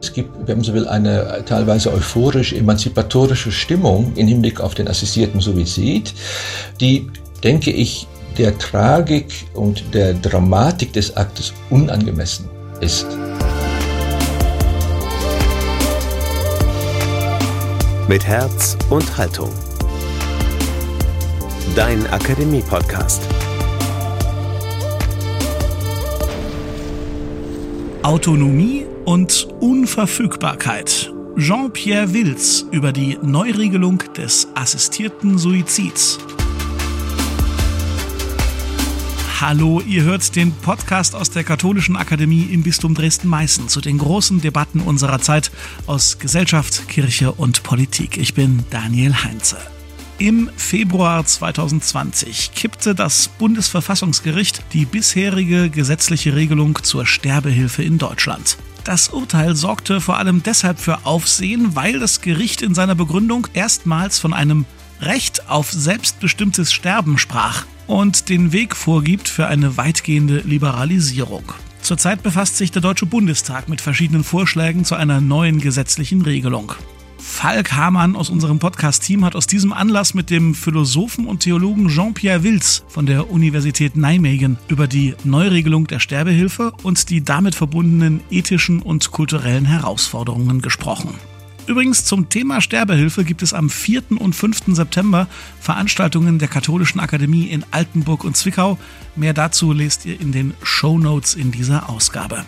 Es gibt, wenn man so will, eine teilweise euphorisch emanzipatorische Stimmung im Hinblick auf den assistierten Suizid, die, denke ich, der Tragik und der Dramatik des Aktes unangemessen ist. Mit Herz und Haltung. Dein Akademie-Podcast. Autonomie und Unverfügbarkeit. Jean-Pierre Wills über die Neuregelung des assistierten Suizids. Hallo, ihr hört den Podcast aus der Katholischen Akademie im Bistum Dresden-Meißen zu den großen Debatten unserer Zeit aus Gesellschaft, Kirche und Politik. Ich bin Daniel Heinze. Im Februar 2020 kippte das Bundesverfassungsgericht die bisherige gesetzliche Regelung zur Sterbehilfe in Deutschland. Das Urteil sorgte vor allem deshalb für Aufsehen, weil das Gericht in seiner Begründung erstmals von einem Recht auf selbstbestimmtes Sterben sprach und den Weg vorgibt für eine weitgehende Liberalisierung. Zurzeit befasst sich der Deutsche Bundestag mit verschiedenen Vorschlägen zu einer neuen gesetzlichen Regelung. Falk Hamann aus unserem Podcast-Team hat aus diesem Anlass mit dem Philosophen und Theologen Jean-Pierre Wills von der Universität Nijmegen über die Neuregelung der Sterbehilfe und die damit verbundenen ethischen und kulturellen Herausforderungen gesprochen. Übrigens zum Thema Sterbehilfe gibt es am 4. und 5. September Veranstaltungen der Katholischen Akademie in Altenburg und Zwickau. Mehr dazu lest ihr in den Show Notes in dieser Ausgabe.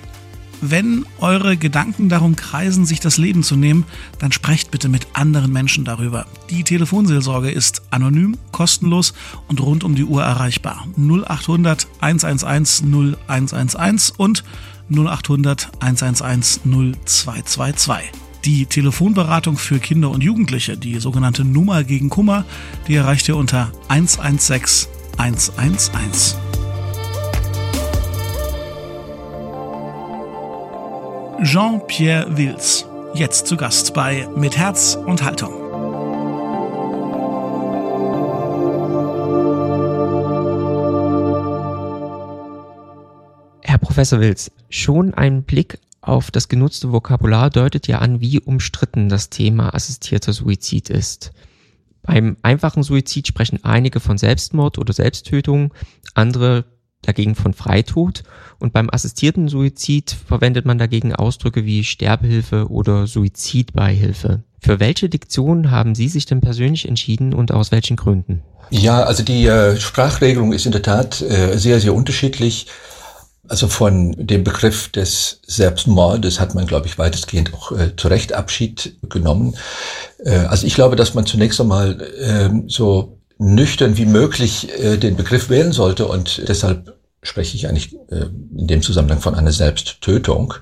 Wenn eure Gedanken darum kreisen, sich das Leben zu nehmen, dann sprecht bitte mit anderen Menschen darüber. Die Telefonseelsorge ist anonym, kostenlos und rund um die Uhr erreichbar. 0800 111 0111 und 0800 111 0222. Die Telefonberatung für Kinder und Jugendliche, die sogenannte Nummer gegen Kummer, die erreicht ihr unter 116 111. Jean-Pierre Wills. Jetzt zu Gast bei Mit Herz und Haltung. Herr Professor Wills, schon ein Blick auf das genutzte Vokabular deutet ja an, wie umstritten das Thema assistierter Suizid ist. Beim einfachen Suizid sprechen einige von Selbstmord oder Selbsttötung, andere dagegen von Freitod und beim assistierten Suizid verwendet man dagegen Ausdrücke wie Sterbehilfe oder Suizidbeihilfe. Für welche Diktion haben Sie sich denn persönlich entschieden und aus welchen Gründen? Ja, also die äh, Sprachregelung ist in der Tat äh, sehr, sehr unterschiedlich. Also von dem Begriff des Selbstmordes hat man, glaube ich, weitestgehend auch äh, zu Recht Abschied genommen. Äh, also ich glaube, dass man zunächst einmal äh, so nüchtern wie möglich äh, den Begriff wählen sollte und deshalb spreche ich eigentlich äh, in dem Zusammenhang von einer Selbsttötung.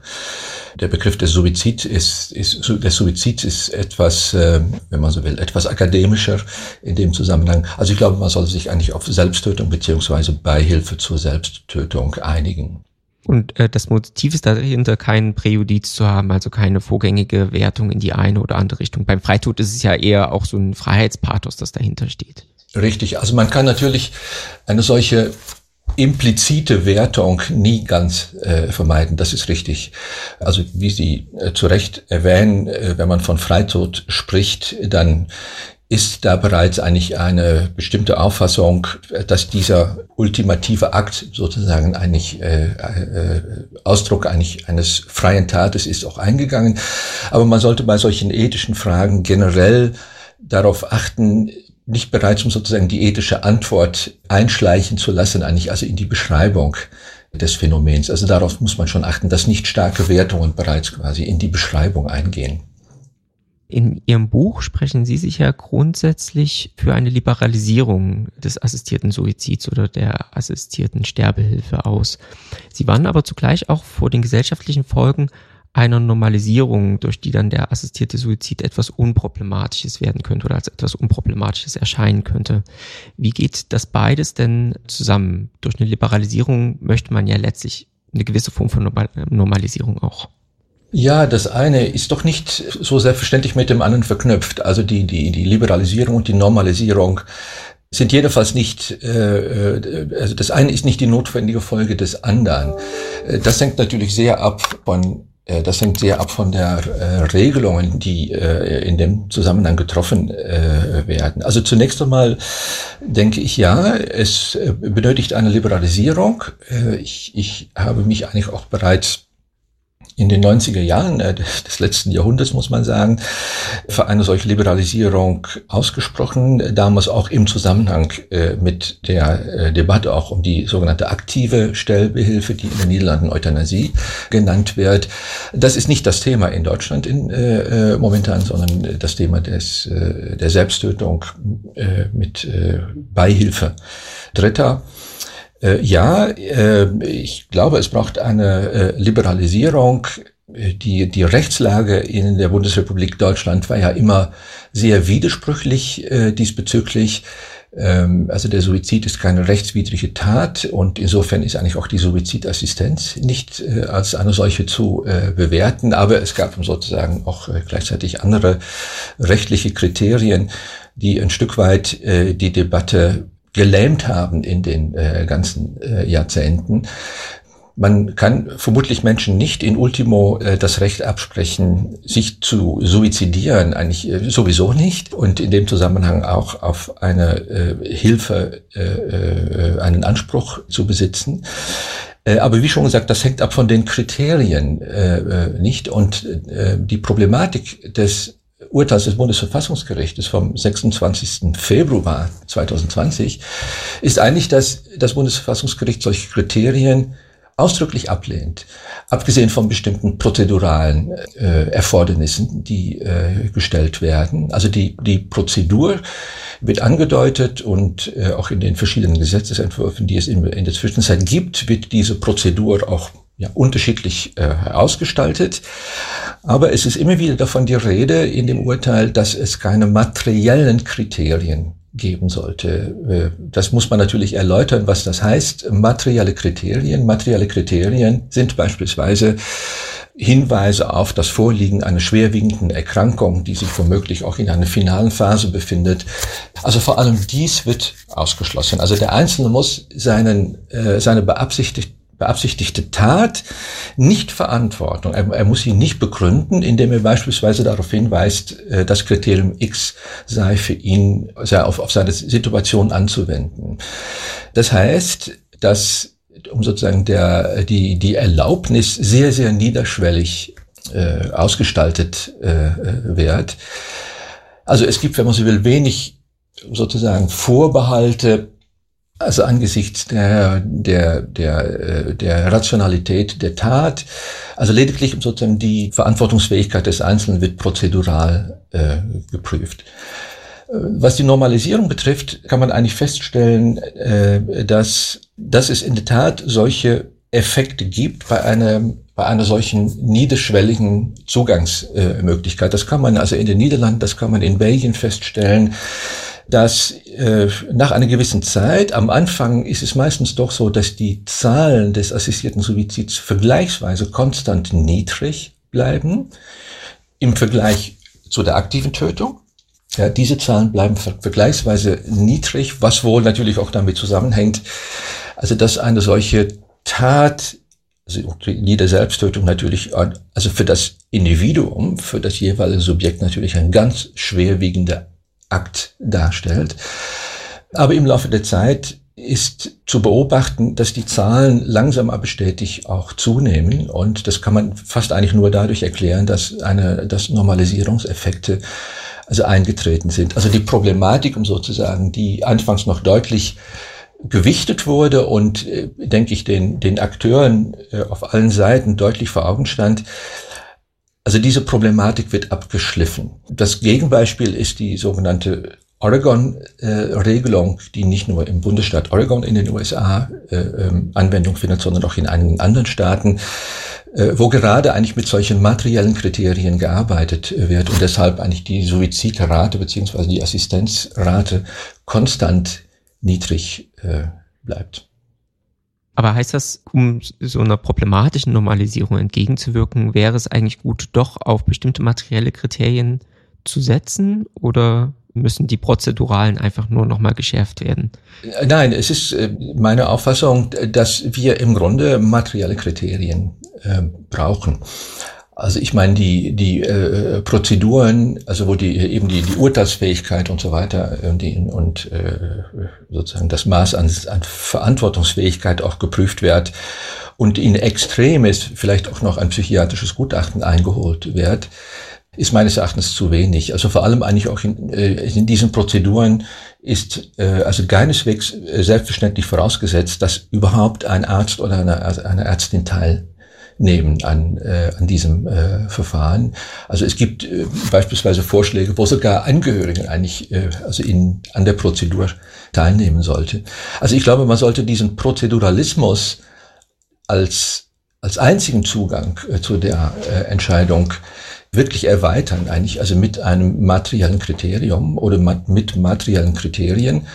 Der Begriff des Suizid ist, ist der Suizid ist etwas, äh, wenn man so will, etwas akademischer in dem Zusammenhang. Also ich glaube, man sollte sich eigentlich auf Selbsttötung beziehungsweise Beihilfe zur Selbsttötung einigen. Und äh, das Motiv ist dahinter, kein Präjudiz zu haben, also keine vorgängige Wertung in die eine oder andere Richtung. Beim Freitod ist es ja eher auch so ein Freiheitspathos, das dahinter steht. Richtig, also man kann natürlich eine solche implizite Wertung nie ganz äh, vermeiden, das ist richtig. Also wie Sie äh, zu Recht erwähnen, äh, wenn man von Freitod spricht, dann ist da bereits eigentlich eine bestimmte Auffassung, dass dieser ultimative Akt sozusagen eigentlich äh, äh, Ausdruck eigentlich eines freien Tates ist auch eingegangen. Aber man sollte bei solchen ethischen Fragen generell darauf achten, nicht bereits, um sozusagen die ethische Antwort einschleichen zu lassen, eigentlich also in die Beschreibung des Phänomens. Also darauf muss man schon achten, dass nicht starke Wertungen bereits quasi in die Beschreibung eingehen. In Ihrem Buch sprechen Sie sich ja grundsätzlich für eine Liberalisierung des assistierten Suizids oder der assistierten Sterbehilfe aus. Sie warnen aber zugleich auch vor den gesellschaftlichen Folgen einer Normalisierung, durch die dann der assistierte Suizid etwas Unproblematisches werden könnte oder als etwas Unproblematisches erscheinen könnte. Wie geht das beides denn zusammen? Durch eine Liberalisierung möchte man ja letztlich eine gewisse Form von Normalisierung auch. Ja, das eine ist doch nicht so selbstverständlich mit dem anderen verknüpft. Also die, die, die Liberalisierung und die Normalisierung sind jedenfalls nicht, äh, äh also das eine ist nicht die notwendige Folge des anderen. Äh, das hängt natürlich sehr ab von das hängt sehr ab von der äh, Regelungen, die äh, in dem Zusammenhang getroffen äh, werden. Also zunächst einmal denke ich ja, es äh, benötigt eine Liberalisierung. Äh, ich, ich habe mich eigentlich auch bereits in den 90er Jahren äh, des letzten Jahrhunderts, muss man sagen, für eine solche Liberalisierung ausgesprochen, damals auch im Zusammenhang äh, mit der äh, Debatte auch um die sogenannte aktive Stellbehilfe, die in den Niederlanden Euthanasie genannt wird. Das ist nicht das Thema in Deutschland in, äh, momentan, sondern das Thema des, der Selbsttötung äh, mit äh, Beihilfe. Dritter äh, ja, äh, ich glaube, es braucht eine äh, Liberalisierung. Die, die Rechtslage in der Bundesrepublik Deutschland war ja immer sehr widersprüchlich äh, diesbezüglich. Ähm, also der Suizid ist keine rechtswidrige Tat und insofern ist eigentlich auch die Suizidassistenz nicht äh, als eine solche zu äh, bewerten. Aber es gab sozusagen auch äh, gleichzeitig andere rechtliche Kriterien, die ein Stück weit äh, die Debatte gelähmt haben in den äh, ganzen äh, Jahrzehnten. Man kann vermutlich Menschen nicht in Ultimo äh, das Recht absprechen, sich zu suizidieren, eigentlich äh, sowieso nicht. Und in dem Zusammenhang auch auf eine äh, Hilfe, äh, äh, einen Anspruch zu besitzen. Äh, aber wie schon gesagt, das hängt ab von den Kriterien äh, äh nicht. Und äh, die Problematik des Urteils des Bundesverfassungsgerichtes vom 26. Februar 2020 ist eigentlich, dass das Bundesverfassungsgericht solche Kriterien ausdrücklich ablehnt, abgesehen von bestimmten prozeduralen äh, Erfordernissen, die äh, gestellt werden. Also die, die Prozedur wird angedeutet und äh, auch in den verschiedenen Gesetzesentwürfen, die es in, in der Zwischenzeit gibt, wird diese Prozedur auch ja, unterschiedlich äh, ausgestaltet. Aber es ist immer wieder davon die Rede in dem Urteil, dass es keine materiellen Kriterien geben sollte. Äh, das muss man natürlich erläutern, was das heißt. Materielle Kriterien. Materielle Kriterien sind beispielsweise Hinweise auf das Vorliegen einer schwerwiegenden Erkrankung, die sich womöglich auch in einer finalen Phase befindet. Also vor allem dies wird ausgeschlossen. Also der Einzelne muss seinen, äh, seine beabsichtigte beabsichtigte Tat nicht Verantwortung. Er, er, muss sie nicht begründen, indem er beispielsweise darauf hinweist, äh, das Kriterium X sei für ihn, sei auf, auf seine Situation anzuwenden. Das heißt, dass um sozusagen der, die, die Erlaubnis sehr, sehr niederschwellig äh, ausgestaltet äh, wird. Also es gibt, wenn man so will, wenig sozusagen Vorbehalte also angesichts der, der, der, äh, der Rationalität der Tat, also lediglich sozusagen die Verantwortungsfähigkeit des Einzelnen wird prozedural äh, geprüft. Äh, was die Normalisierung betrifft, kann man eigentlich feststellen, äh, dass, dass es in der Tat solche Effekte gibt bei einem bei einer solchen niederschwelligen Zugangsmöglichkeit. Das kann man also in den Niederlanden, das kann man in Belgien feststellen dass äh, nach einer gewissen Zeit, am Anfang ist es meistens doch so, dass die Zahlen des assistierten Suizids vergleichsweise konstant niedrig bleiben im Vergleich zu der aktiven Tötung. Ja, diese Zahlen bleiben vergleichsweise niedrig, was wohl natürlich auch damit zusammenhängt, also dass eine solche Tat, also jede Selbsttötung natürlich, also für das Individuum, für das jeweilige Subjekt natürlich ein ganz schwerwiegender Akt darstellt. Aber im Laufe der Zeit ist zu beobachten, dass die Zahlen langsam aber stetig auch zunehmen. Und das kann man fast eigentlich nur dadurch erklären, dass eine, dass Normalisierungseffekte also eingetreten sind. Also die Problematik, um sozusagen, die anfangs noch deutlich gewichtet wurde und, äh, denke ich, den, den Akteuren äh, auf allen Seiten deutlich vor Augen stand, also diese Problematik wird abgeschliffen. Das Gegenbeispiel ist die sogenannte Oregon-Regelung, äh, die nicht nur im Bundesstaat Oregon in den USA äh, ähm, Anwendung findet, sondern auch in einigen anderen Staaten, äh, wo gerade eigentlich mit solchen materiellen Kriterien gearbeitet wird und deshalb eigentlich die Suizidrate beziehungsweise die Assistenzrate konstant niedrig äh, bleibt. Aber heißt das, um so einer problematischen Normalisierung entgegenzuwirken, wäre es eigentlich gut, doch auf bestimmte materielle Kriterien zu setzen oder müssen die Prozeduralen einfach nur nochmal geschärft werden? Nein, es ist äh, meine Auffassung, dass wir im Grunde materielle Kriterien äh, brauchen. Also ich meine, die, die äh, Prozeduren, also wo die eben die, die Urteilsfähigkeit und so weiter und, die, und äh, sozusagen das Maß an, an Verantwortungsfähigkeit auch geprüft wird und in Extremes vielleicht auch noch ein psychiatrisches Gutachten eingeholt wird, ist meines Erachtens zu wenig. Also vor allem eigentlich auch in, äh, in diesen Prozeduren ist äh, also keineswegs äh, selbstverständlich vorausgesetzt, dass überhaupt ein Arzt oder eine, eine Ärztin teilnehmen an, äh, an diesem äh, Verfahren. Also es gibt äh, beispielsweise Vorschläge, wo sogar Angehörige eigentlich äh, also in, an der Prozedur teilnehmen sollte. Also ich glaube, man sollte diesen Prozeduralismus als als einzigen Zugang äh, zu der äh, Entscheidung wirklich erweitern, eigentlich, also mit einem materiellen Kriterium oder mit materiellen Kriterien.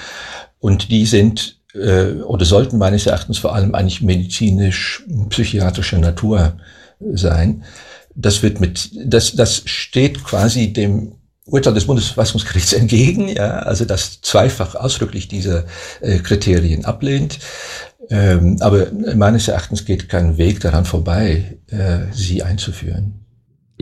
Und die sind äh, oder sollten meines Erachtens vor allem eigentlich medizinisch-psychiatrischer Natur sein. Das wird mit, das, das steht quasi dem Urteil des Bundesverfassungsgerichts entgegen, ja, also das zweifach ausdrücklich diese äh, Kriterien ablehnt. Ähm, aber meines Erachtens geht kein Weg daran vorbei, äh, sie einzuführen.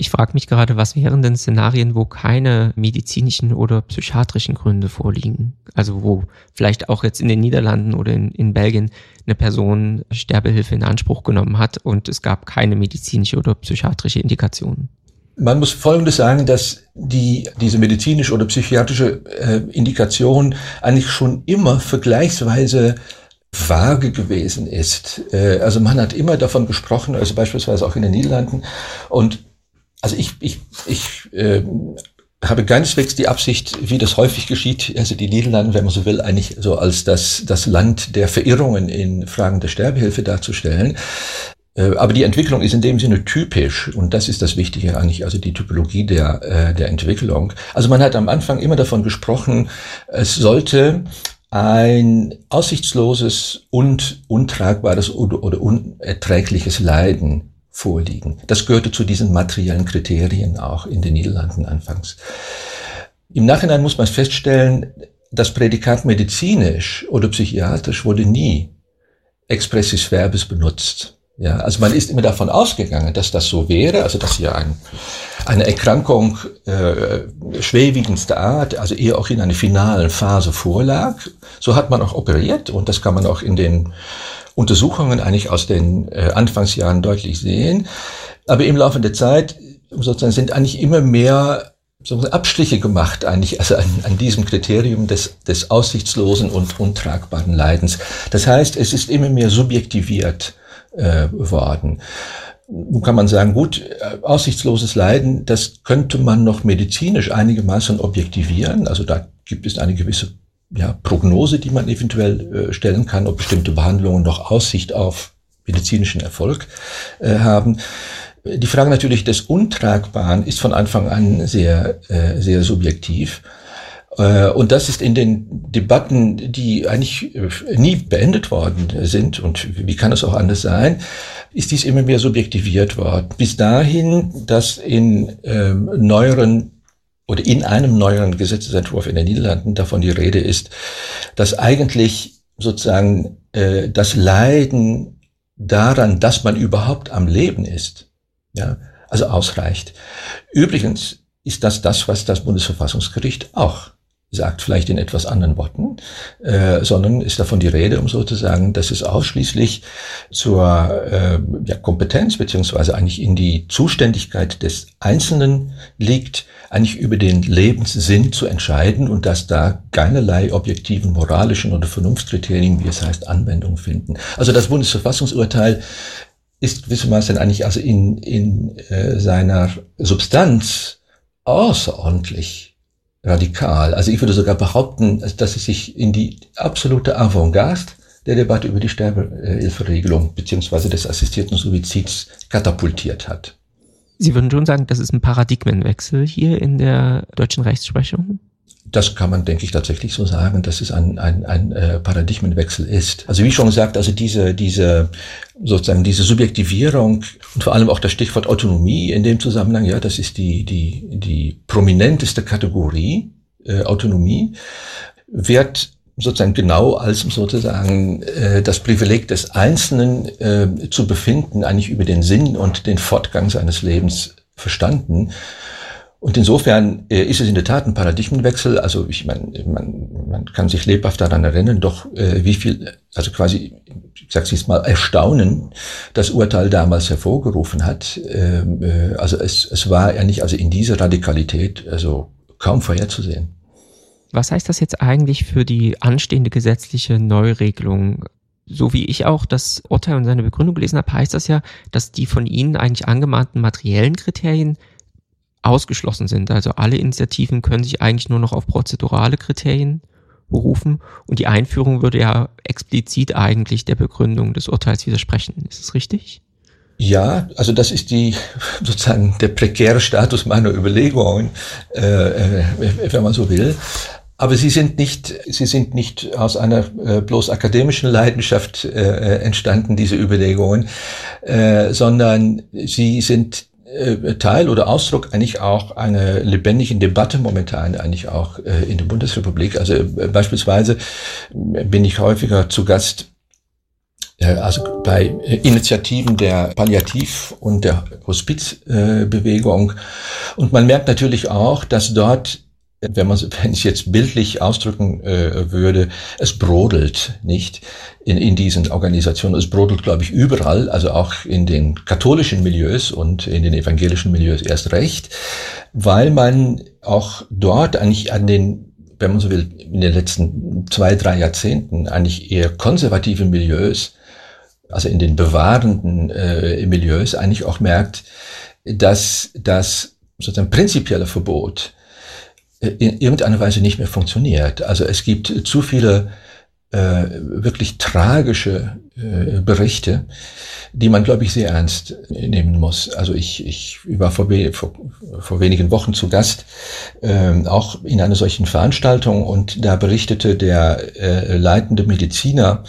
Ich frage mich gerade, was wären denn Szenarien, wo keine medizinischen oder psychiatrischen Gründe vorliegen? Also wo vielleicht auch jetzt in den Niederlanden oder in, in Belgien eine Person Sterbehilfe in Anspruch genommen hat und es gab keine medizinische oder psychiatrische Indikation. Man muss Folgendes sagen, dass die, diese medizinische oder psychiatrische äh, Indikation eigentlich schon immer vergleichsweise vage gewesen ist. Äh, also man hat immer davon gesprochen, also beispielsweise auch in den Niederlanden. Und also ich, ich, ich äh, habe keineswegs die Absicht, wie das häufig geschieht, also die Niederlande, wenn man so will, eigentlich so als das, das Land der Verirrungen in Fragen der Sterbehilfe darzustellen. Äh, aber die Entwicklung ist in dem Sinne typisch und das ist das Wichtige eigentlich, also die Typologie der, äh, der Entwicklung. Also man hat am Anfang immer davon gesprochen, es sollte ein aussichtsloses und untragbares oder, oder unerträgliches Leiden vorliegen. Das gehörte zu diesen materiellen Kriterien auch in den Niederlanden anfangs. Im Nachhinein muss man feststellen, das Prädikat medizinisch oder psychiatrisch wurde nie expressis verbis benutzt. Ja, also man ist immer davon ausgegangen, dass das so wäre, also dass hier ein, eine Erkrankung äh, schwerwiegendster Art, also eher auch in einer finalen Phase vorlag. So hat man auch operiert und das kann man auch in den Untersuchungen eigentlich aus den äh, Anfangsjahren deutlich sehen. Aber im Laufe der Zeit sozusagen sind eigentlich immer mehr sozusagen Abstriche gemacht eigentlich also an, an diesem Kriterium des, des aussichtslosen und untragbaren Leidens. Das heißt, es ist immer mehr subjektiviert äh, worden. Nun kann man sagen, gut, äh, aussichtsloses Leiden, das könnte man noch medizinisch einigermaßen objektivieren. Also da gibt es eine gewisse ja, Prognose, die man eventuell äh, stellen kann, ob bestimmte Behandlungen noch Aussicht auf medizinischen Erfolg äh, haben. Die Frage natürlich des Untragbaren ist von Anfang an sehr, äh, sehr subjektiv. Äh, und das ist in den Debatten, die eigentlich äh, nie beendet worden sind, und wie kann es auch anders sein, ist dies immer mehr subjektiviert worden. Bis dahin, dass in ähm, neueren oder in einem neueren Gesetzesentwurf in den Niederlanden davon die Rede ist, dass eigentlich sozusagen äh, das Leiden daran, dass man überhaupt am Leben ist, ja, also ausreicht. Übrigens ist das das, was das Bundesverfassungsgericht auch sagt, vielleicht in etwas anderen Worten, äh, sondern ist davon die Rede, um sozusagen, dass es ausschließlich zur äh, ja, Kompetenz beziehungsweise eigentlich in die Zuständigkeit des Einzelnen liegt, eigentlich über den Lebenssinn zu entscheiden und dass da keinerlei objektiven moralischen oder Vernunftkriterien, wie es heißt, Anwendung finden. Also das Bundesverfassungsurteil ist gewissermaßen eigentlich also in, in äh, seiner Substanz außerordentlich radikal. Also ich würde sogar behaupten, dass es sich in die absolute Avantgarde der Debatte über die Sterbehilferegelung beziehungsweise des assistierten Suizids katapultiert hat. Sie würden schon sagen, das ist ein Paradigmenwechsel hier in der deutschen Rechtsprechung? Das kann man, denke ich, tatsächlich so sagen, dass es ein, ein, ein äh, Paradigmenwechsel ist. Also wie schon gesagt, also diese, diese sozusagen diese Subjektivierung und vor allem auch das Stichwort Autonomie in dem Zusammenhang, ja, das ist die, die, die prominenteste Kategorie, äh, Autonomie, wird sozusagen genau als sozusagen äh, das Privileg des Einzelnen äh, zu befinden, eigentlich über den Sinn und den Fortgang seines Lebens verstanden. Und insofern äh, ist es in der Tat ein Paradigmenwechsel. Also ich meine, man, man kann sich lebhaft daran erinnern, doch äh, wie viel, also quasi, ich sag's jetzt mal, Erstaunen das Urteil damals hervorgerufen hat. Ähm, äh, also es, es war ja nicht also in dieser Radikalität also kaum vorherzusehen. Was heißt das jetzt eigentlich für die anstehende gesetzliche Neuregelung? So wie ich auch das Urteil und seine Begründung gelesen habe, heißt das ja, dass die von Ihnen eigentlich angemahnten materiellen Kriterien ausgeschlossen sind. Also alle Initiativen können sich eigentlich nur noch auf prozedurale Kriterien berufen und die Einführung würde ja explizit eigentlich der Begründung des Urteils widersprechen. Ist es richtig? Ja, also das ist die sozusagen der prekäre Status meiner Überlegungen, äh, äh wenn man so will. Aber sie sind nicht, sie sind nicht aus einer äh, bloß akademischen Leidenschaft äh, entstanden, diese Überlegungen, äh, sondern sie sind äh, Teil oder Ausdruck eigentlich auch einer lebendigen Debatte momentan eigentlich auch äh, in der Bundesrepublik. Also äh, beispielsweise bin ich häufiger zu Gast also bei Initiativen der Palliativ- und der Hospizbewegung. Und man merkt natürlich auch, dass dort wenn man wenn ich jetzt bildlich ausdrücken äh, würde, es brodelt nicht in, in diesen Organisationen. Es brodelt, glaube ich, überall, also auch in den katholischen Milieus und in den evangelischen Milieus erst recht, weil man auch dort eigentlich an den wenn man so will, in den letzten zwei, drei Jahrzehnten eigentlich eher konservativen Milieus, also in den bewahrenden äh, Milieus, eigentlich auch merkt, dass das sozusagen prinzipielle Verbot in irgendeiner Weise nicht mehr funktioniert. Also es gibt zu viele äh, wirklich tragische äh, Berichte, die man, glaube ich, sehr ernst nehmen muss. Also ich, ich war vor, vor, vor wenigen Wochen zu Gast, äh, auch in einer solchen Veranstaltung, und da berichtete der äh, leitende Mediziner,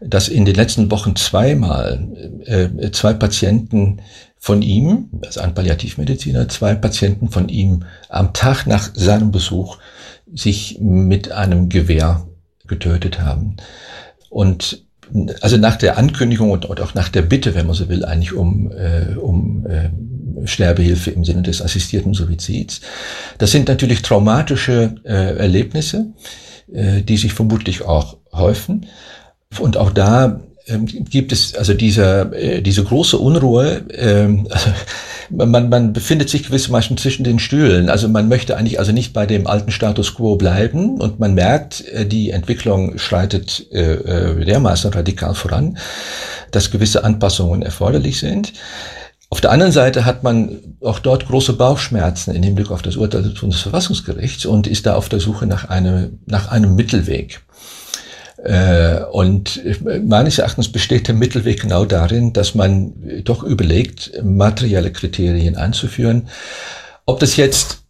dass in den letzten Wochen zweimal äh, zwei Patienten von ihm, also ein Palliativmediziner, zwei Patienten von ihm am Tag nach seinem Besuch sich mit einem Gewehr getötet haben. Und also nach der Ankündigung und, auch nach der Bitte, wenn man so will, eigentlich um, äh, um äh, Sterbehilfe im Sinne des assistierten Suizids. Das sind natürlich traumatische äh, Erlebnisse, äh, die sich vermutlich auch häufen. Und auch da gibt es also diese, äh, diese große Unruhe. Ähm, also man, man befindet sich gewissermaßen zwischen den Stühlen. Also man möchte eigentlich also nicht bei dem alten Status quo bleiben und man merkt, äh, die Entwicklung schreitet äh, dermaßen radikal voran, dass gewisse Anpassungen erforderlich sind. Auf der anderen Seite hat man auch dort große Bauchschmerzen im Hinblick auf das Urteil des Bundesverfassungsgerichts und ist da auf der Suche nach einem, nach einem Mittelweg. Äh, und meines Erachtens besteht der Mittelweg genau darin, dass man doch überlegt, materielle Kriterien einzuführen. Ob das jetzt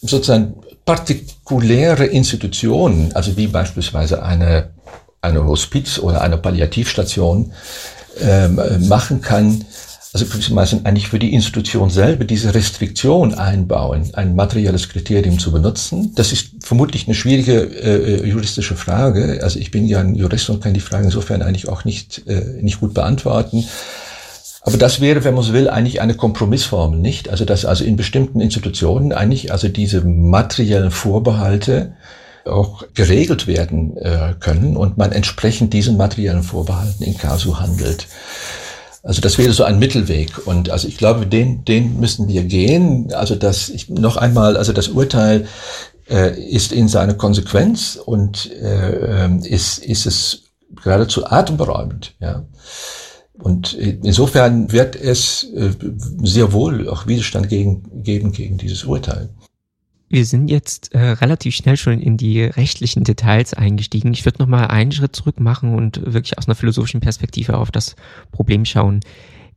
sozusagen partikuläre Institutionen, also wie beispielsweise eine, eine Hospiz oder eine Palliativstation, ähm, machen kann, also eigentlich für die Institution selber diese Restriktion einbauen, ein materielles Kriterium zu benutzen. Das ist vermutlich eine schwierige äh, juristische Frage. Also ich bin ja ein Jurist und kann die Frage insofern eigentlich auch nicht, äh, nicht gut beantworten. Aber das wäre, wenn man so will, eigentlich eine Kompromissformel, nicht? Also dass also in bestimmten Institutionen eigentlich also diese materiellen Vorbehalte auch geregelt werden äh, können und man entsprechend diesen materiellen Vorbehalten in Casu handelt. Also das wäre so ein Mittelweg. Und also ich glaube, den, den müssen wir gehen. Also das, ich, noch einmal, also das Urteil äh, ist in seiner Konsequenz und äh, ist, ist es geradezu atemberaubend. Ja. Und insofern wird es äh, sehr wohl auch Widerstand gegen, geben gegen dieses Urteil. Wir sind jetzt äh, relativ schnell schon in die rechtlichen Details eingestiegen. Ich würde noch mal einen Schritt zurück machen und wirklich aus einer philosophischen Perspektive auf das Problem schauen.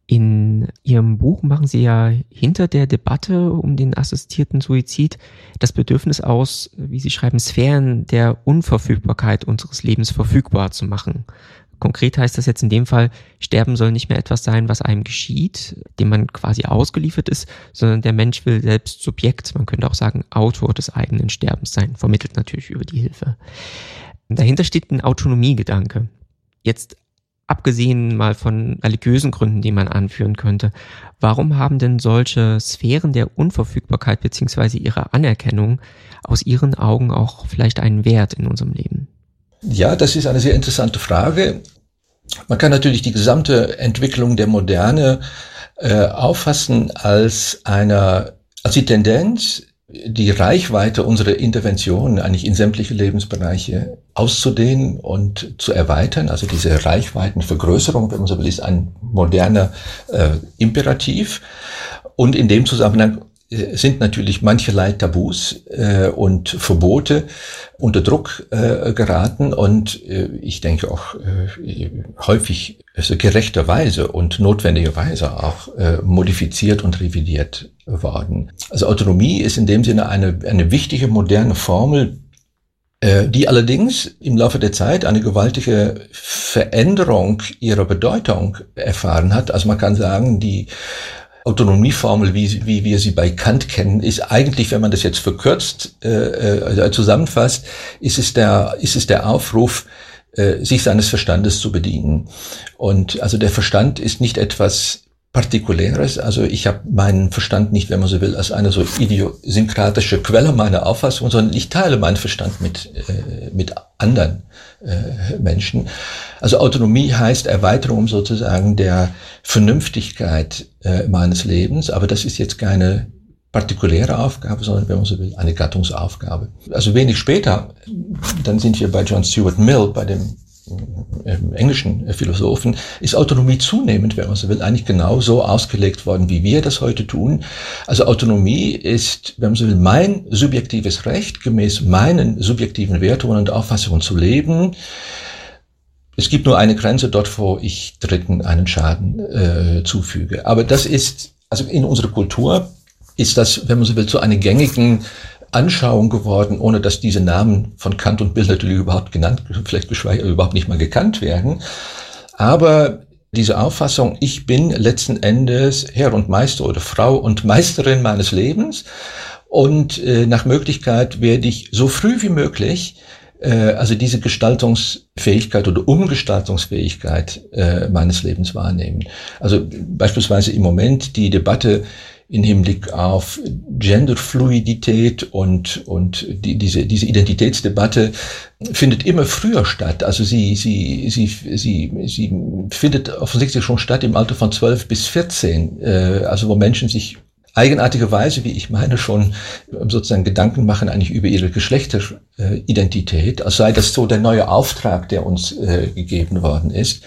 In Ihrem Buch machen Sie ja hinter der Debatte um den assistierten Suizid das Bedürfnis aus, wie Sie schreiben, Sphären der Unverfügbarkeit unseres Lebens verfügbar zu machen. Konkret heißt das jetzt in dem Fall, Sterben soll nicht mehr etwas sein, was einem geschieht, dem man quasi ausgeliefert ist, sondern der Mensch will selbst Subjekt, man könnte auch sagen Autor des eigenen Sterbens sein, vermittelt natürlich über die Hilfe. Dahinter steht ein Autonomiegedanke. Jetzt abgesehen mal von religiösen Gründen, die man anführen könnte, warum haben denn solche Sphären der Unverfügbarkeit beziehungsweise ihre Anerkennung aus Ihren Augen auch vielleicht einen Wert in unserem Leben? Ja, das ist eine sehr interessante Frage. Man kann natürlich die gesamte Entwicklung der Moderne äh, auffassen als einer, als die Tendenz, die Reichweite unserer Interventionen eigentlich in sämtliche Lebensbereiche auszudehnen und zu erweitern. Also diese Reichweitenvergrößerung, wenn man so will, ist ein moderner äh, Imperativ. Und in dem Zusammenhang sind natürlich mancherlei Tabus äh, und Verbote unter Druck äh, geraten und äh, ich denke auch äh, häufig also gerechterweise und notwendigerweise auch äh, modifiziert und revidiert worden. Also Autonomie ist in dem Sinne eine, eine wichtige moderne Formel, äh, die allerdings im Laufe der Zeit eine gewaltige Veränderung ihrer Bedeutung erfahren hat. Also man kann sagen, die Autonomieformel, wie, wie wir sie bei Kant kennen, ist eigentlich, wenn man das jetzt verkürzt äh, äh, zusammenfasst, ist es der, ist es der Aufruf, äh, sich seines Verstandes zu bedienen. Und also der Verstand ist nicht etwas Partikuläres. Also ich habe meinen Verstand nicht, wenn man so will, als eine so idiosynkratische Quelle meiner Auffassung, sondern ich teile meinen Verstand mit, äh, mit anderen äh, Menschen. Also Autonomie heißt Erweiterung sozusagen der Vernünftigkeit äh, meines Lebens, aber das ist jetzt keine partikuläre Aufgabe, sondern wenn man so will, eine Gattungsaufgabe. Also wenig später, dann sind wir bei John Stuart Mill, bei dem englischen Philosophen, ist Autonomie zunehmend, wenn man so will, eigentlich genau so ausgelegt worden, wie wir das heute tun. Also Autonomie ist, wenn man so will, mein subjektives Recht, gemäß meinen subjektiven Wertungen und Auffassungen zu leben. Es gibt nur eine Grenze dort, wo ich Dritten einen Schaden äh, zufüge. Aber das ist, also in unserer Kultur ist das, wenn man so will, zu einer gängigen Anschauung geworden, ohne dass diese Namen von Kant und Bill natürlich überhaupt genannt, vielleicht geschweige überhaupt nicht mal gekannt werden. Aber diese Auffassung, ich bin letzten Endes Herr und Meister oder Frau und Meisterin meines Lebens und äh, nach Möglichkeit werde ich so früh wie möglich äh, also diese Gestaltungsfähigkeit oder Umgestaltungsfähigkeit äh, meines Lebens wahrnehmen. Also beispielsweise im Moment die Debatte in Hinblick auf Genderfluidität und, und die, diese, diese Identitätsdebatte findet immer früher statt. Also sie, sie, sie, sie, sie findet offensichtlich schon statt im Alter von 12 bis 14, äh, also wo Menschen sich eigenartigerweise, wie ich meine, schon sozusagen Gedanken machen eigentlich über ihre Geschlechteridentität, als sei das so der neue Auftrag, der uns äh, gegeben worden ist.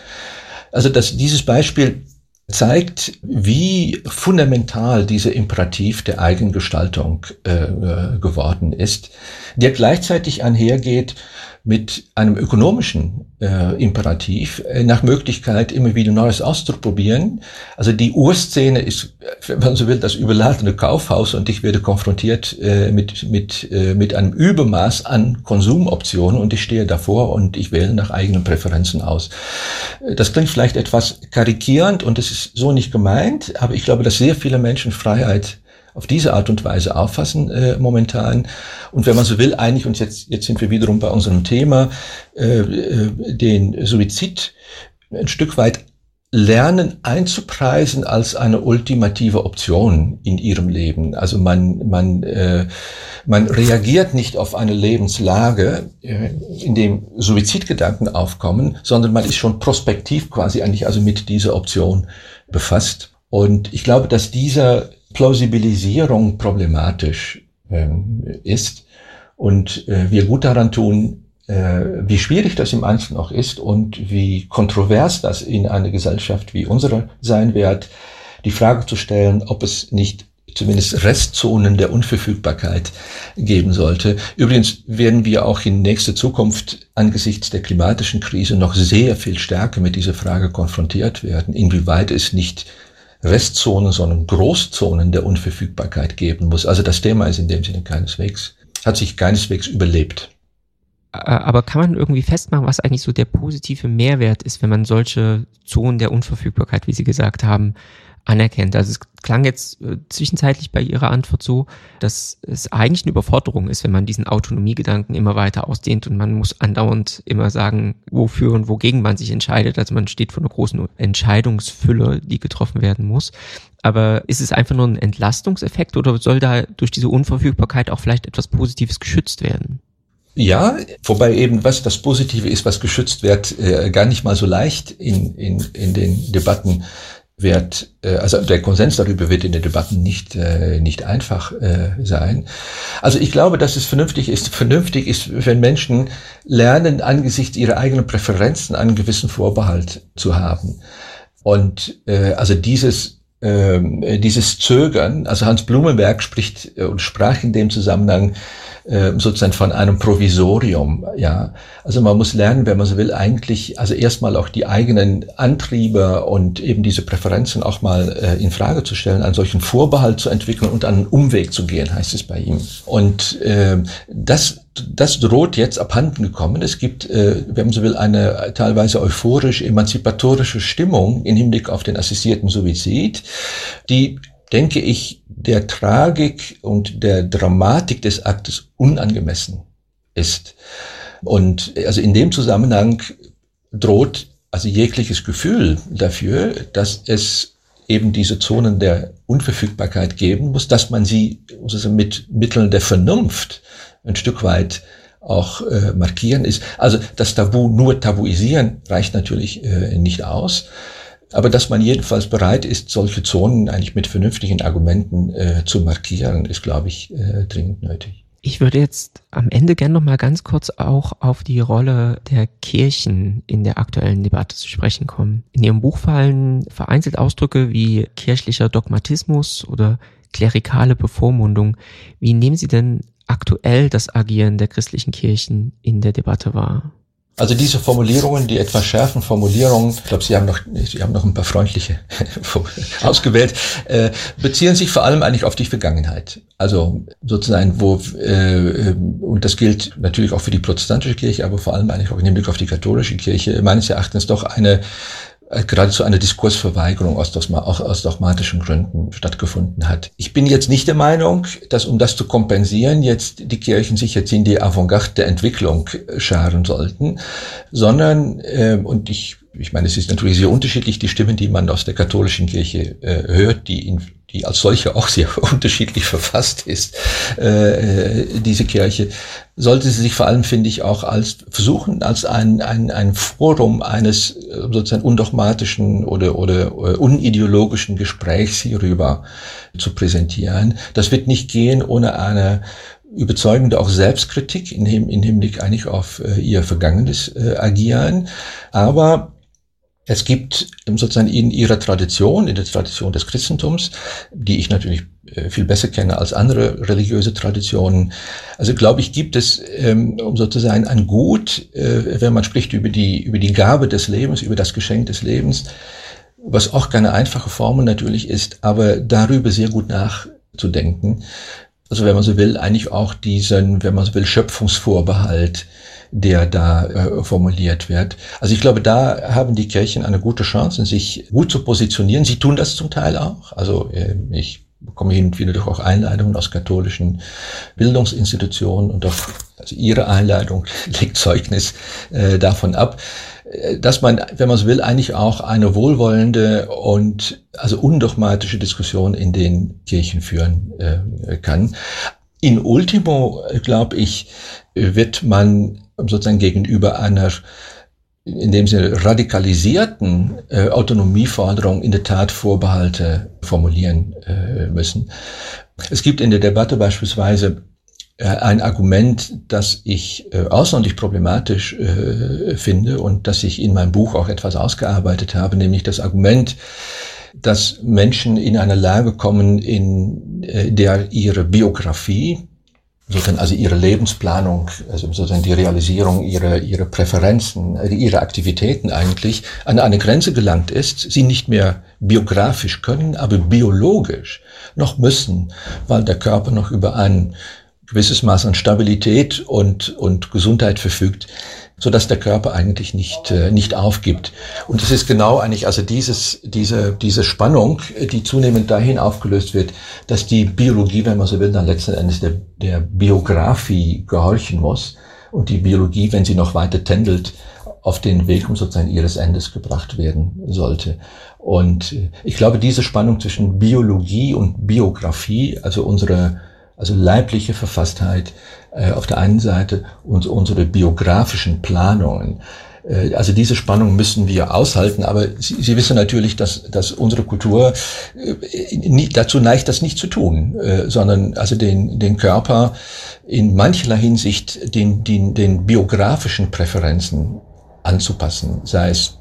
Also dass dieses Beispiel zeigt, wie fundamental dieser Imperativ der Eigengestaltung äh, äh, geworden ist, der gleichzeitig einhergeht mit einem ökonomischen äh, Imperativ äh, nach Möglichkeit immer wieder Neues auszuprobieren. Also die Urszene ist, wenn man so will, das überladene Kaufhaus und ich werde konfrontiert äh, mit, mit, äh, mit einem Übermaß an Konsumoptionen und ich stehe davor und ich wähle nach eigenen Präferenzen aus. Äh, das klingt vielleicht etwas karikierend und es ist so nicht gemeint, aber ich glaube, dass sehr viele Menschen Freiheit auf diese Art und Weise auffassen äh, momentan. Und wenn man so will, eigentlich, und jetzt, jetzt sind wir wiederum bei unserem Thema, äh, äh, den Suizid ein Stück weit lernen einzupreisen als eine ultimative Option in ihrem Leben. Also man, man, äh, man reagiert nicht auf eine Lebenslage, äh, in dem Suizidgedanken aufkommen, sondern man ist schon prospektiv quasi eigentlich also mit dieser Option befasst. Und ich glaube, dass dieser Plausibilisierung problematisch ähm, ist und äh, wir gut daran tun, äh, wie schwierig das im Einzelnen auch ist und wie kontrovers das in einer Gesellschaft wie unserer sein wird, die Frage zu stellen, ob es nicht zumindest Restzonen der Unverfügbarkeit geben sollte. Übrigens werden wir auch in nächster Zukunft angesichts der klimatischen Krise noch sehr viel stärker mit dieser Frage konfrontiert werden, inwieweit es nicht Restzonen, sondern Großzonen der Unverfügbarkeit geben muss. Also das Thema ist in dem Sinne keineswegs, hat sich keineswegs überlebt. Aber kann man irgendwie festmachen, was eigentlich so der positive Mehrwert ist, wenn man solche Zonen der Unverfügbarkeit, wie Sie gesagt haben, anerkennt. Also es klang jetzt äh, zwischenzeitlich bei Ihrer Antwort so, dass es eigentlich eine Überforderung ist, wenn man diesen Autonomiegedanken immer weiter ausdehnt und man muss andauernd immer sagen, wofür und wogegen man sich entscheidet. Also man steht vor einer großen Entscheidungsfülle, die getroffen werden muss. Aber ist es einfach nur ein Entlastungseffekt oder soll da durch diese Unverfügbarkeit auch vielleicht etwas Positives geschützt werden? Ja, wobei eben was das Positive ist, was geschützt wird, äh, gar nicht mal so leicht in, in, in den Debatten wird, äh, also der Konsens darüber wird in den Debatten nicht, äh, nicht einfach äh, sein. Also ich glaube, dass es vernünftig ist, vernünftig ist, wenn Menschen lernen, angesichts ihrer eigenen Präferenzen einen gewissen Vorbehalt zu haben. Und äh, also dieses äh, dieses Zögern, also Hans Blumenberg spricht äh, und sprach in dem Zusammenhang äh, sozusagen von einem Provisorium, ja. Also man muss lernen, wenn man so will, eigentlich, also erstmal auch die eigenen Antriebe und eben diese Präferenzen auch mal äh, in Frage zu stellen, einen solchen Vorbehalt zu entwickeln und einen Umweg zu gehen, heißt es bei ihm. Und äh, das das droht jetzt abhanden gekommen. Es gibt, äh, wenn man so will, eine teilweise euphorisch emanzipatorische Stimmung im Hinblick auf den assistierten Suizid, die denke ich, der Tragik und der Dramatik des Aktes unangemessen ist. Und also in dem Zusammenhang droht also jegliches Gefühl dafür, dass es eben diese Zonen der Unverfügbarkeit geben muss, dass man sie also mit Mitteln der Vernunft ein Stück weit auch äh, markieren ist. Also das Tabu nur tabuisieren reicht natürlich äh, nicht aus. Aber dass man jedenfalls bereit ist, solche Zonen eigentlich mit vernünftigen Argumenten äh, zu markieren, ist, glaube ich, äh, dringend nötig. Ich würde jetzt am Ende gerne noch mal ganz kurz auch auf die Rolle der Kirchen in der aktuellen Debatte zu sprechen kommen. In Ihrem Buch fallen vereinzelt Ausdrücke wie kirchlicher Dogmatismus oder klerikale Bevormundung. Wie nehmen Sie denn aktuell das Agieren der christlichen Kirchen in der Debatte wahr? Also diese Formulierungen, die etwas schärfen Formulierungen, ich glaube, Sie haben noch, Sie haben noch ein paar freundliche ausgewählt, äh, beziehen sich vor allem eigentlich auf die Vergangenheit. Also sozusagen, wo äh, und das gilt natürlich auch für die protestantische Kirche, aber vor allem eigentlich auch im Hinblick auf die katholische Kirche meines Erachtens doch eine geradezu eine Diskursverweigerung aus, auch aus dogmatischen Gründen stattgefunden hat. Ich bin jetzt nicht der Meinung, dass um das zu kompensieren, jetzt die Kirchen sich jetzt in die Avantgarde der Entwicklung scharen sollten, sondern, äh, und ich ich meine, es ist natürlich sehr unterschiedlich, die Stimmen, die man aus der katholischen Kirche äh, hört, die, in, die als solche auch sehr unterschiedlich verfasst ist, äh, diese Kirche, sollte sie sich vor allem, finde ich, auch als versuchen, als ein, ein, ein Forum eines äh, sozusagen undogmatischen oder, oder äh, unideologischen Gesprächs hierüber zu präsentieren. Das wird nicht gehen ohne eine überzeugende auch Selbstkritik in, in Hinblick eigentlich auf äh, ihr vergangenes äh, Agieren. Aber es gibt sozusagen in ihrer Tradition, in der Tradition des Christentums, die ich natürlich äh, viel besser kenne als andere religiöse Traditionen. Also glaube ich, gibt es, ähm, um sozusagen ein Gut, äh, wenn man spricht über die, über die Gabe des Lebens, über das Geschenk des Lebens, was auch keine einfache Formel natürlich ist, aber darüber sehr gut nachzudenken. Also wenn man so will, eigentlich auch diesen, wenn man so will, Schöpfungsvorbehalt, der da äh, formuliert wird. Also ich glaube, da haben die Kirchen eine gute Chance, sich gut zu positionieren. Sie tun das zum Teil auch. Also äh, ich bekomme hin und wieder doch auch Einladungen aus katholischen Bildungsinstitutionen und auch also ihre Einladung legt Zeugnis äh, davon ab, äh, dass man, wenn man so will, eigentlich auch eine wohlwollende und also undogmatische Diskussion in den Kirchen führen äh, kann. In ultimo, äh, glaube ich, wird man sozusagen gegenüber einer in dem Sinne radikalisierten äh, Autonomieforderung in der Tat Vorbehalte formulieren äh, müssen. Es gibt in der Debatte beispielsweise äh, ein Argument, das ich äh, außerordentlich problematisch äh, finde und das ich in meinem Buch auch etwas ausgearbeitet habe, nämlich das Argument, dass Menschen in eine Lage kommen, in äh, der ihre Biografie sozusagen also ihre Lebensplanung, also sozusagen die Realisierung ihrer, ihrer Präferenzen, äh, ihrer Aktivitäten eigentlich an eine Grenze gelangt ist, sie nicht mehr biografisch können, aber biologisch noch müssen, weil der Körper noch über ein gewisses Maß an Stabilität und, und Gesundheit verfügt, so dass der Körper eigentlich nicht äh, nicht aufgibt. Und es ist genau eigentlich also dieses diese diese Spannung, die zunehmend dahin aufgelöst wird, dass die Biologie, wenn man so will, dann letzten Endes der der Biografie gehorchen muss und die Biologie, wenn sie noch weiter tändelt, auf den Weg um sozusagen ihres Endes gebracht werden sollte. Und äh, ich glaube, diese Spannung zwischen Biologie und Biografie, also unsere also leibliche Verfasstheit äh, auf der einen Seite und unsere biografischen Planungen. Äh, also diese Spannung müssen wir aushalten, aber Sie, Sie wissen natürlich, dass, dass unsere Kultur äh, nie, dazu neigt, das nicht zu tun, äh, sondern also den, den Körper in mancherlei Hinsicht den, den, den biografischen Präferenzen anzupassen, sei es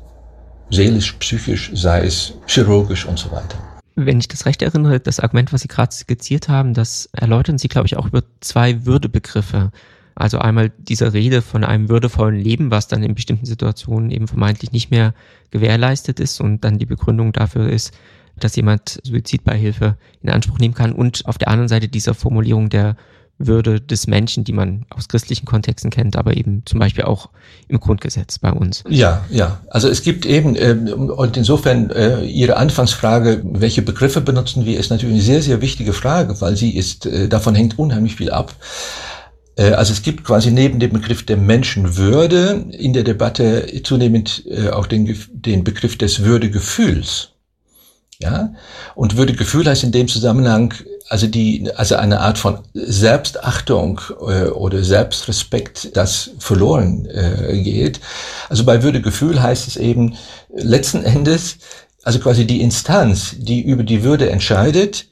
seelisch, psychisch, sei es chirurgisch und so weiter. Wenn ich das recht erinnere, das Argument, was Sie gerade skizziert haben, das erläutern Sie, glaube ich, auch über zwei Würdebegriffe. Also einmal diese Rede von einem würdevollen Leben, was dann in bestimmten Situationen eben vermeintlich nicht mehr gewährleistet ist und dann die Begründung dafür ist, dass jemand Suizidbeihilfe in Anspruch nehmen kann und auf der anderen Seite dieser Formulierung der würde des Menschen, die man aus christlichen Kontexten kennt, aber eben zum Beispiel auch im Grundgesetz bei uns. Ja, ja. Also es gibt eben, äh, und insofern äh, Ihre Anfangsfrage, welche Begriffe benutzen wir, ist natürlich eine sehr, sehr wichtige Frage, weil sie ist, äh, davon hängt unheimlich viel ab. Äh, also es gibt quasi neben dem Begriff der Menschenwürde in der Debatte zunehmend äh, auch den, den Begriff des Würdegefühls. Ja, und Würdegefühl heißt in dem Zusammenhang also die, also eine Art von Selbstachtung äh, oder Selbstrespekt, das verloren äh, geht. Also bei Würdegefühl heißt es eben letzten Endes, also quasi die Instanz, die über die Würde entscheidet,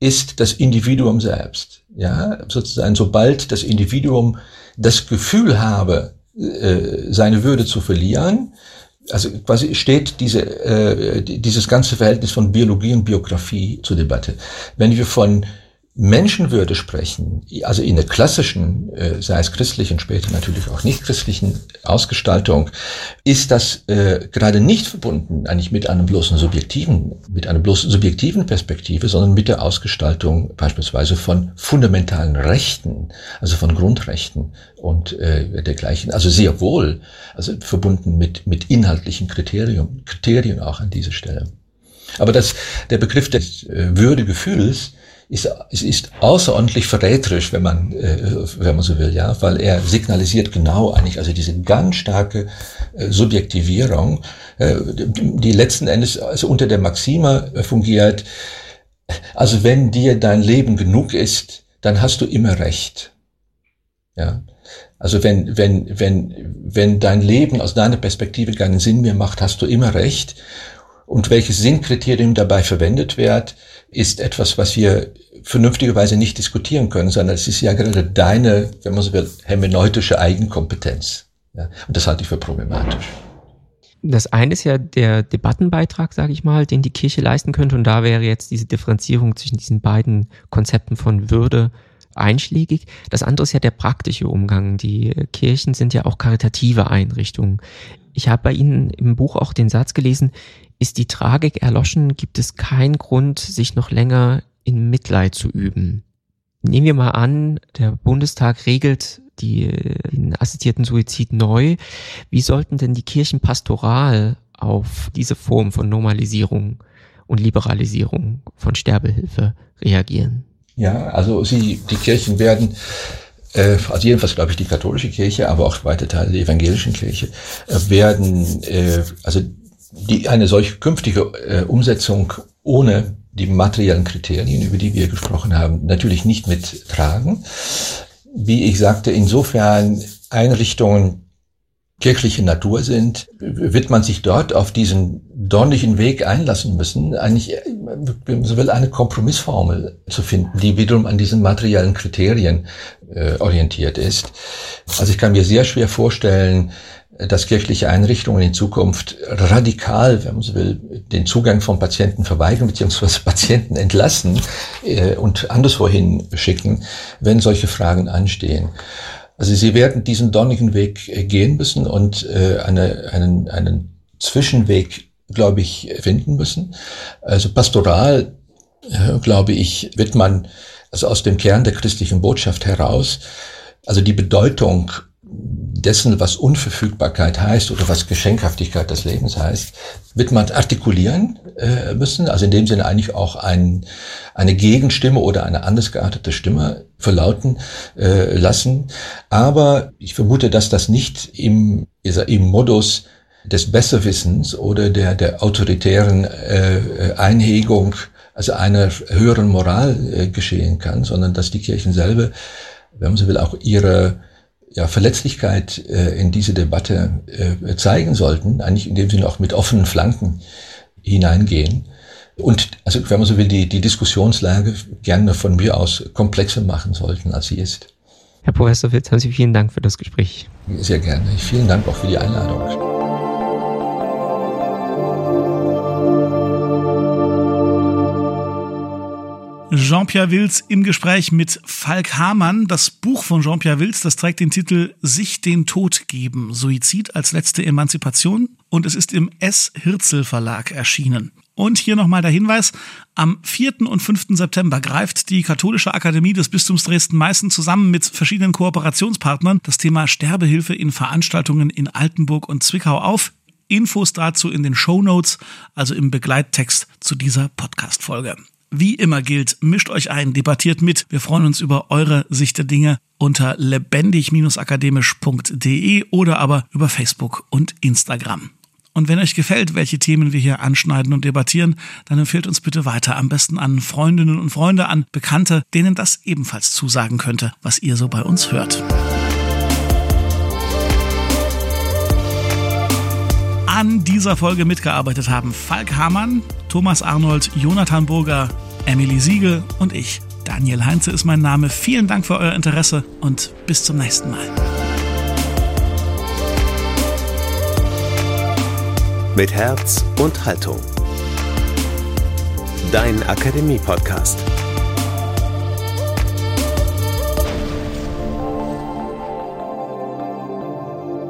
ist das Individuum selbst. Ja, sozusagen, sobald das Individuum das Gefühl habe, äh, seine Würde zu verlieren, also quasi steht diese, äh, dieses ganze Verhältnis von Biologie und Biografie zur Debatte. Wenn wir von Menschenwürde sprechen, also in der klassischen, äh, sei es christlichen, später natürlich auch nicht christlichen Ausgestaltung, ist das äh, gerade nicht verbunden eigentlich mit einem bloßen subjektiven, mit einer bloßen subjektiven Perspektive, sondern mit der Ausgestaltung beispielsweise von fundamentalen Rechten, also von Grundrechten und äh, dergleichen. Also sehr wohl, also verbunden mit mit inhaltlichen Kriterien, Kriterien auch an dieser Stelle. Aber das, der Begriff des äh, Würdegefühls ist, ist außerordentlich verräterisch, wenn man, äh, wenn man so will, ja, weil er signalisiert genau eigentlich, also diese ganz starke äh, Subjektivierung, äh, die letzten Endes also unter der Maxime äh, fungiert, also wenn dir dein Leben genug ist, dann hast du immer Recht. Ja. Also wenn, wenn, wenn, wenn dein Leben aus deiner Perspektive keinen Sinn mehr macht, hast du immer Recht. Und welches Sinnkriterium dabei verwendet wird, ist etwas, was wir vernünftigerweise nicht diskutieren können, sondern es ist ja gerade deine, wenn man so will, hermeneutische Eigenkompetenz. Ja, und das halte ich für problematisch. Das eine ist ja der Debattenbeitrag, sage ich mal, den die Kirche leisten könnte. Und da wäre jetzt diese Differenzierung zwischen diesen beiden Konzepten von Würde einschlägig. Das andere ist ja der praktische Umgang. Die Kirchen sind ja auch karitative Einrichtungen. Ich habe bei Ihnen im Buch auch den Satz gelesen, ist die Tragik erloschen, gibt es keinen Grund, sich noch länger in Mitleid zu üben. Nehmen wir mal an, der Bundestag regelt die, den assistierten Suizid neu. Wie sollten denn die Kirchen pastoral auf diese Form von Normalisierung und Liberalisierung von Sterbehilfe reagieren? Ja, also sie, die Kirchen werden also jedenfalls glaube ich die katholische Kirche, aber auch weite Teile der evangelischen Kirche, äh, werden äh, also die eine solche künftige äh, Umsetzung ohne die materiellen Kriterien, über die wir gesprochen haben, natürlich nicht mittragen. Wie ich sagte, insofern Einrichtungen kirchliche Natur sind, wird man sich dort auf diesen dornigen Weg einlassen müssen, eigentlich, so will eine Kompromissformel zu finden, die wiederum an diesen materiellen Kriterien äh, orientiert ist. Also ich kann mir sehr schwer vorstellen, dass kirchliche Einrichtungen in Zukunft radikal, wenn man so will, den Zugang von Patienten verweigern bzw. Patienten entlassen äh, und anderswohin schicken, wenn solche Fragen anstehen. Also sie werden diesen dornigen Weg äh, gehen müssen und äh, eine, einen, einen Zwischenweg, glaube ich, finden müssen. Also pastoral, äh, glaube ich, wird man also aus dem Kern der christlichen Botschaft heraus, also die Bedeutung dessen, was Unverfügbarkeit heißt oder was Geschenkhaftigkeit des Lebens heißt, wird man artikulieren äh, müssen, also in dem Sinne eigentlich auch ein, eine Gegenstimme oder eine anders geartete Stimme verlauten äh, lassen. Aber ich vermute, dass das nicht im, im Modus des Besserwissens oder der, der autoritären äh, Einhegung, also einer höheren Moral äh, geschehen kann, sondern dass die Kirchen selber, wenn man so will, auch ihre ja, Verletzlichkeit äh, in diese Debatte äh, zeigen sollten, eigentlich in dem Sinne auch mit offenen Flanken hineingehen. Und also, wenn man so will, die, die Diskussionslage gerne von mir aus komplexer machen sollten, als sie ist. Herr Professor Witz, haben Sie vielen Dank für das Gespräch. Sehr gerne. Vielen Dank auch für die Einladung. Jean-Pierre Wills im Gespräch mit Falk Hamann. Das Buch von Jean-Pierre Wills, das trägt den Titel Sich den Tod geben, Suizid als letzte Emanzipation und es ist im S. Hirzel Verlag erschienen. Und hier nochmal der Hinweis, am 4. und 5. September greift die Katholische Akademie des Bistums Dresden-Meißen zusammen mit verschiedenen Kooperationspartnern das Thema Sterbehilfe in Veranstaltungen in Altenburg und Zwickau auf. Infos dazu in den Show Notes, also im Begleittext zu dieser Podcast-Folge. Wie immer gilt, mischt euch ein, debattiert mit. Wir freuen uns über eure Sicht der Dinge unter lebendig-akademisch.de oder aber über Facebook und Instagram. Und wenn euch gefällt, welche Themen wir hier anschneiden und debattieren, dann empfehlt uns bitte weiter. Am besten an Freundinnen und Freunde, an Bekannte, denen das ebenfalls zusagen könnte, was ihr so bei uns hört. An dieser Folge mitgearbeitet haben Falk Hamann, Thomas Arnold, Jonathan Burger, Emily Siegel und ich. Daniel Heinze ist mein Name. Vielen Dank für euer Interesse und bis zum nächsten Mal. Mit Herz und Haltung. Dein Akademie-Podcast.